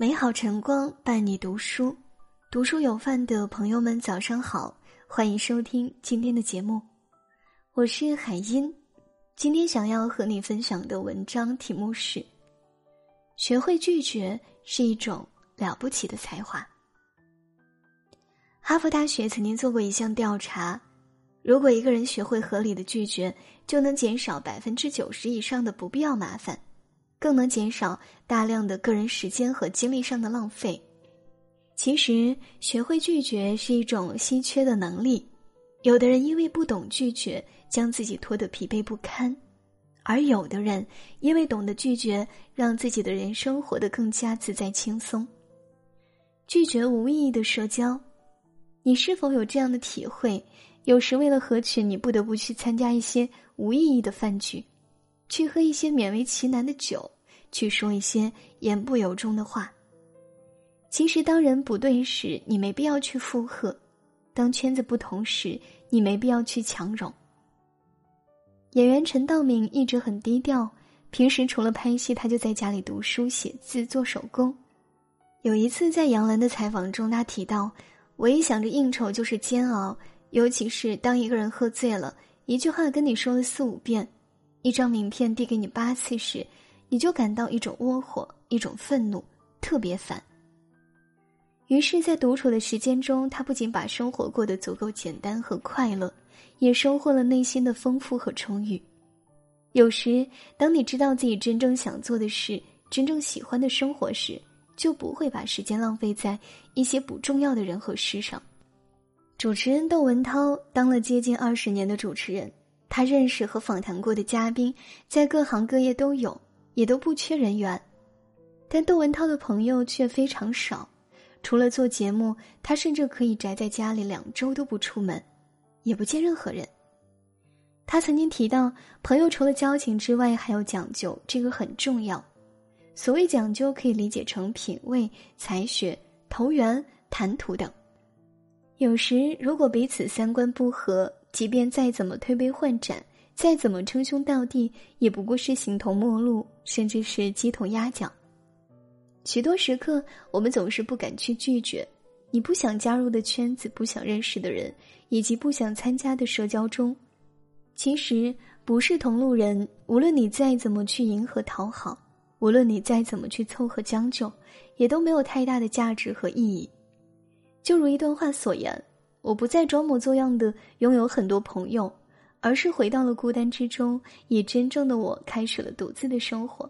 美好晨光伴你读书，读书有饭的朋友们早上好，欢迎收听今天的节目，我是海音。今天想要和你分享的文章题目是：学会拒绝是一种了不起的才华。哈佛大学曾经做过一项调查，如果一个人学会合理的拒绝，就能减少百分之九十以上的不必要麻烦。更能减少大量的个人时间和精力上的浪费。其实，学会拒绝是一种稀缺的能力。有的人因为不懂拒绝，将自己拖得疲惫不堪；而有的人因为懂得拒绝，让自己的人生活得更加自在轻松。拒绝无意义的社交，你是否有这样的体会？有时为了合群，你不得不去参加一些无意义的饭局。去喝一些勉为其难的酒，去说一些言不由衷的话。其实，当人不对时，你没必要去附和；当圈子不同时，你没必要去强融。演员陈道明一直很低调，平时除了拍戏，他就在家里读书、写字、做手工。有一次在杨澜的采访中，他提到：“我一想着应酬就是煎熬，尤其是当一个人喝醉了，一句话跟你说了四五遍。”一张名片递给你八次时，你就感到一种窝火，一种愤怒，特别烦。于是，在独处的时间中，他不仅把生活过得足够简单和快乐，也收获了内心的丰富和充裕。有时，当你知道自己真正想做的事、真正喜欢的生活时，就不会把时间浪费在一些不重要的人和事上。主持人窦文涛当了接近二十年的主持人。他认识和访谈过的嘉宾，在各行各业都有，也都不缺人缘，但窦文涛的朋友却非常少。除了做节目，他甚至可以宅在家里两周都不出门，也不见任何人。他曾经提到，朋友除了交情之外，还要讲究，这个很重要。所谓讲究，可以理解成品味、才学、投缘、谈吐等。有时，如果彼此三观不合，即便再怎么推杯换盏，再怎么称兄道弟，也不过是形同陌路，甚至是鸡同鸭讲。许多时刻，我们总是不敢去拒绝你不想加入的圈子、不想认识的人，以及不想参加的社交中。其实，不是同路人，无论你再怎么去迎合讨好，无论你再怎么去凑合将就，也都没有太大的价值和意义。就如一段话所言。我不再装模作样的拥有很多朋友，而是回到了孤单之中，以真正的我开始了独自的生活。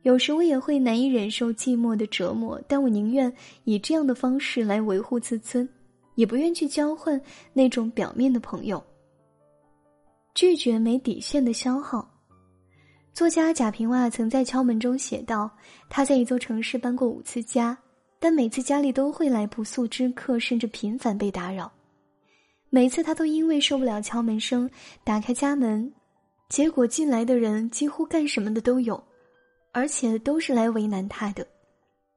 有时我也会难以忍受寂寞的折磨，但我宁愿以这样的方式来维护自尊，也不愿去交换那种表面的朋友。拒绝没底线的消耗。作家贾平凹曾在《敲门》中写道：“他在一座城市搬过五次家。”但每次家里都会来不速之客，甚至频繁被打扰。每次他都因为受不了敲门声，打开家门，结果进来的人几乎干什么的都有，而且都是来为难他的。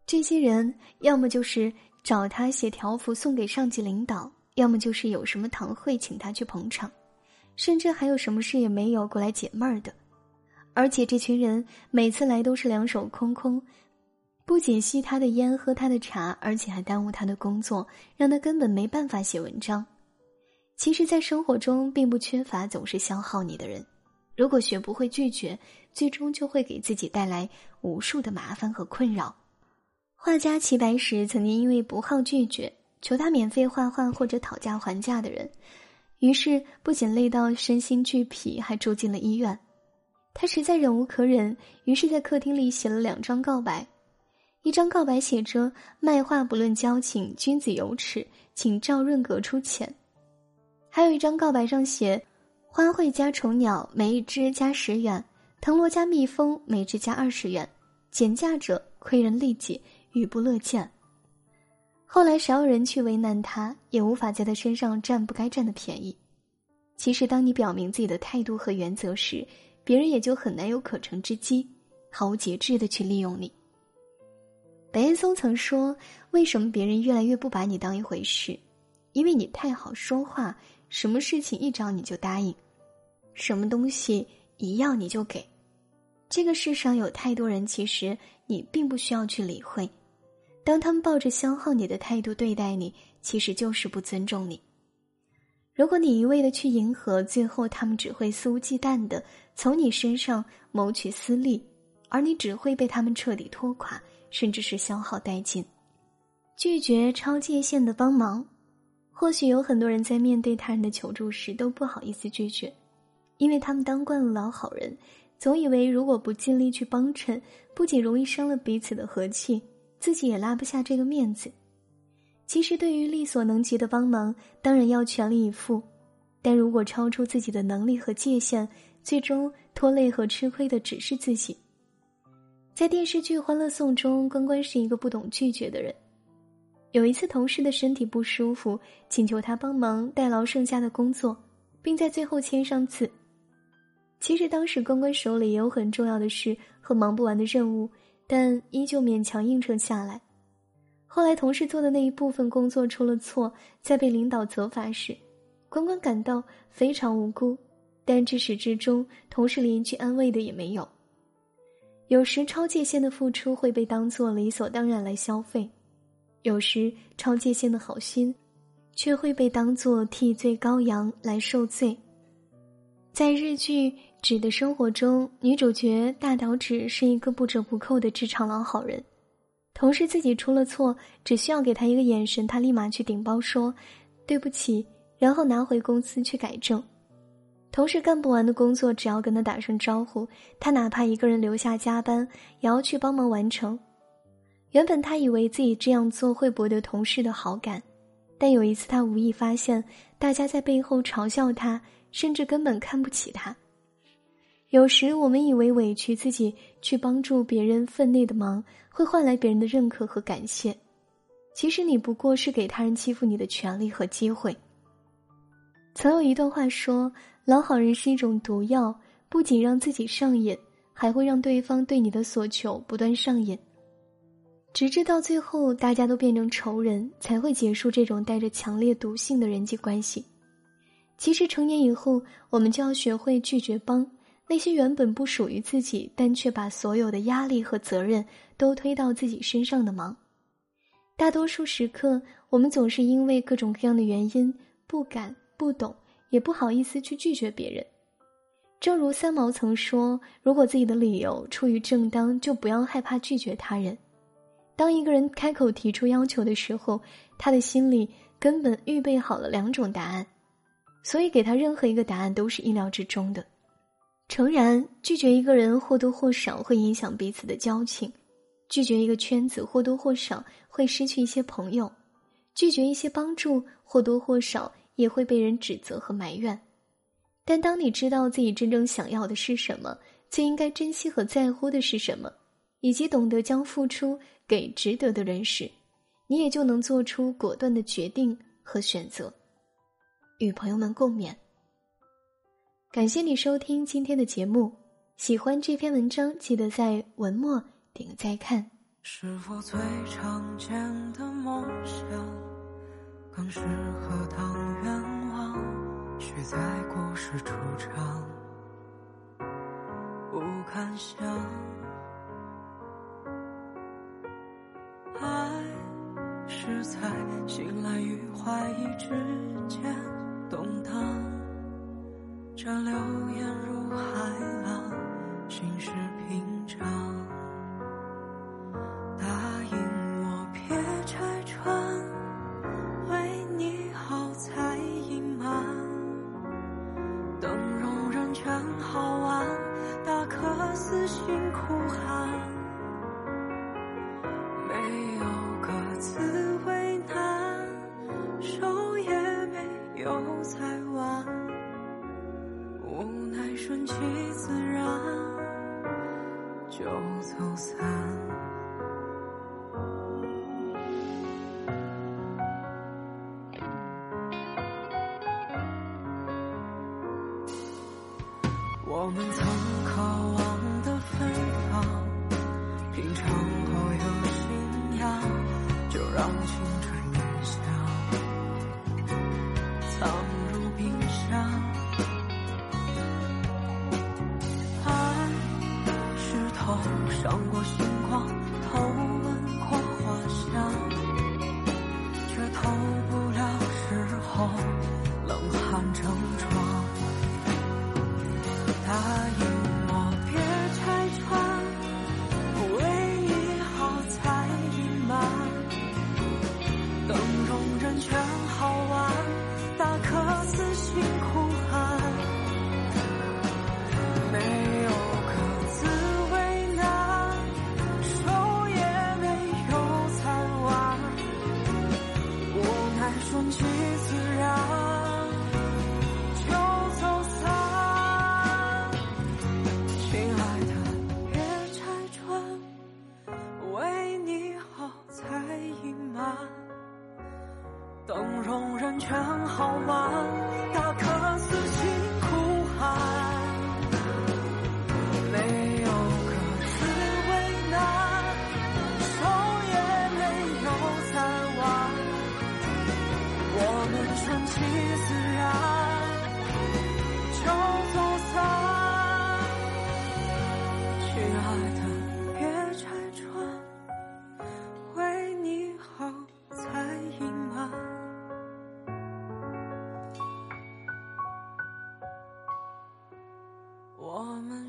这些人要么就是找他写条幅送给上级领导，要么就是有什么堂会请他去捧场，甚至还有什么事也没有过来解闷儿的。而且这群人每次来都是两手空空。不仅吸他的烟、喝他的茶，而且还耽误他的工作，让他根本没办法写文章。其实，在生活中并不缺乏总是消耗你的人。如果学不会拒绝，最终就会给自己带来无数的麻烦和困扰。画家齐白石曾经因为不好拒绝求他免费画画或者讨价还价的人，于是不仅累到身心俱疲，还住进了医院。他实在忍无可忍，于是在客厅里写了两张告白。一张告白写着“卖画不论交情，君子有耻，请赵润阁出钱”，还有一张告白上写“花卉加虫鸟，每一只加十元；藤萝加蜜蜂，每只加二十元。减价者亏人利己，语不乐见。”后来少有人去为难他，也无法在他身上占不该占的便宜。其实，当你表明自己的态度和原则时，别人也就很难有可乘之机，毫无节制的去利用你。白岩松曾说：“为什么别人越来越不把你当一回事？因为你太好说话，什么事情一找你就答应，什么东西一要你就给。这个世上有太多人，其实你并不需要去理会，当他们抱着消耗你的态度对待你，其实就是不尊重你。如果你一味的去迎合，最后他们只会肆无忌惮的从你身上谋取私利，而你只会被他们彻底拖垮，甚至是消耗殆尽。拒绝超界限的帮忙，或许有很多人在面对他人的求助时都不好意思拒绝，因为他们当惯了老好人，总以为如果不尽力去帮衬，不仅容易伤了彼此的和气，自己也拉不下这个面子。其实，对于力所能及的帮忙，当然要全力以赴；但如果超出自己的能力和界限，最终拖累和吃亏的只是自己。在电视剧《欢乐颂》中，关关是一个不懂拒绝的人。有一次，同事的身体不舒服，请求他帮忙代劳剩下的工作，并在最后签上字。其实当时关关手里也有很重要的事和忙不完的任务，但依旧勉强应承下来。后来，同事做的那一部分工作出了错，在被领导责罚时，关关感到非常无辜，但至始至终，同事连一句安慰的也没有。有时，超界限的付出会被当作理所当然来消费；有时，超界限的好心，却会被当作替罪羔羊来受罪。在日剧《纸的生活》中，女主角大岛纸是一个不折不扣的职场老好人。同事自己出了错，只需要给他一个眼神，他立马去顶包说：“对不起。”然后拿回公司去改正。同事干不完的工作，只要跟他打声招呼，他哪怕一个人留下加班，也要去帮忙完成。原本他以为自己这样做会博得同事的好感，但有一次他无意发现，大家在背后嘲笑他，甚至根本看不起他。有时我们以为委屈自己去帮助别人分内的忙，会换来别人的认可和感谢，其实你不过是给他人欺负你的权利和机会。曾有一段话说：“老好人是一种毒药，不仅让自己上瘾，还会让对方对你的所求不断上瘾，直至到最后大家都变成仇人，才会结束这种带着强烈毒性的人际关系。”其实成年以后，我们就要学会拒绝帮。那些原本不属于自己，但却把所有的压力和责任都推到自己身上的忙，大多数时刻，我们总是因为各种各样的原因不敢、不懂，也不好意思去拒绝别人。正如三毛曾说：“如果自己的理由出于正当，就不要害怕拒绝他人。”当一个人开口提出要求的时候，他的心里根本预备好了两种答案，所以给他任何一个答案都是意料之中的。诚然，拒绝一个人或多或少会影响彼此的交情；拒绝一个圈子或多或少会失去一些朋友；拒绝一些帮助或多或少也会被人指责和埋怨。但当你知道自己真正想要的是什么，最应该珍惜和在乎的是什么，以及懂得将付出给值得的人时，你也就能做出果断的决定和选择。与朋友们共勉。感谢你收听今天的节目，喜欢这篇文章，记得在文末点个再看。是否最常见的梦想，更适合当愿望？却在故事出场，不敢想。爱是在醒来与怀疑之间动荡。这流言如海浪，心事平常。好玩，大可死心哭喊。没有各自为难，手也没有再挽。顺其自然，就走散。伤过星光，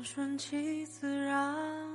顺其自然。